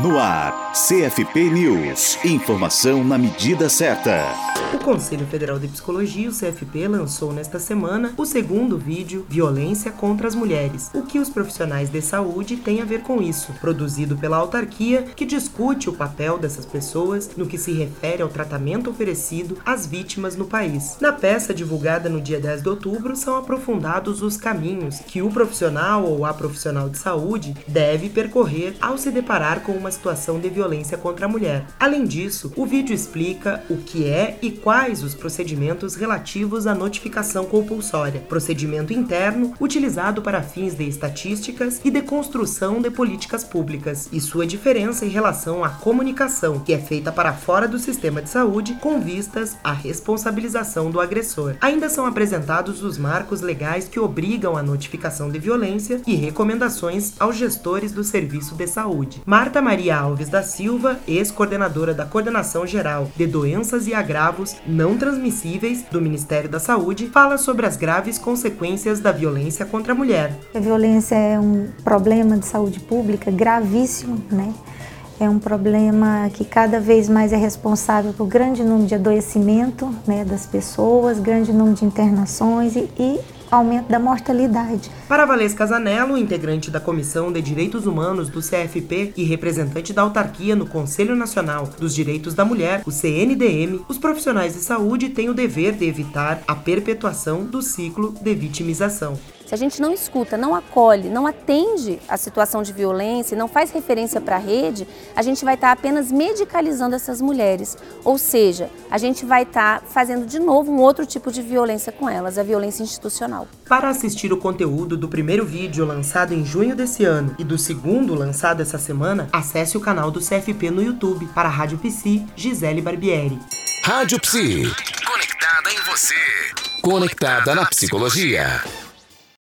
No ar, CFP News. Informação na medida certa. O Conselho Federal de Psicologia, o CFP, lançou nesta semana o segundo vídeo Violência contra as Mulheres. O que os profissionais de saúde têm a ver com isso? Produzido pela autarquia, que discute o papel dessas pessoas no que se refere ao tratamento oferecido às vítimas no país. Na peça divulgada no dia 10 de outubro, são aprofundados os caminhos que o profissional ou a profissional de saúde deve percorrer ao se deparar com uma situação de violência contra a mulher. Além disso, o vídeo explica o que é e quais os procedimentos relativos à notificação compulsória, procedimento interno utilizado para fins de estatísticas e de construção de políticas públicas, e sua diferença em relação à comunicação, que é feita para fora do sistema de saúde com vistas à responsabilização do agressor. Ainda são apresentados os marcos legais que obrigam a notificação de violência e recomendações aos gestores do serviço de saúde. Marta Maria Alves da Silva, ex-coordenadora da Coordenação Geral de Doenças e Agravos Não Transmissíveis do Ministério da Saúde, fala sobre as graves consequências da violência contra a mulher. A violência é um problema de saúde pública gravíssimo, né? É um problema que cada vez mais é responsável por grande número de adoecimento né, das pessoas, grande número de internações e, e aumento da mortalidade. Para Valês Casanello, integrante da Comissão de Direitos Humanos do CFP e representante da autarquia no Conselho Nacional dos Direitos da Mulher, o CNDM, os profissionais de saúde têm o dever de evitar a perpetuação do ciclo de vitimização. Se a gente não escuta, não acolhe, não atende a situação de violência, não faz referência para a rede, a gente vai estar tá apenas medicalizando essas mulheres. Ou seja, a gente vai estar tá fazendo de novo um outro tipo de violência com elas, a violência institucional. Para assistir o conteúdo do primeiro vídeo lançado em junho desse ano e do segundo lançado essa semana, acesse o canal do CFP no YouTube para a Rádio Psi Gisele Barbieri. Rádio Psi. Conectada em você. Conectada na psicologia.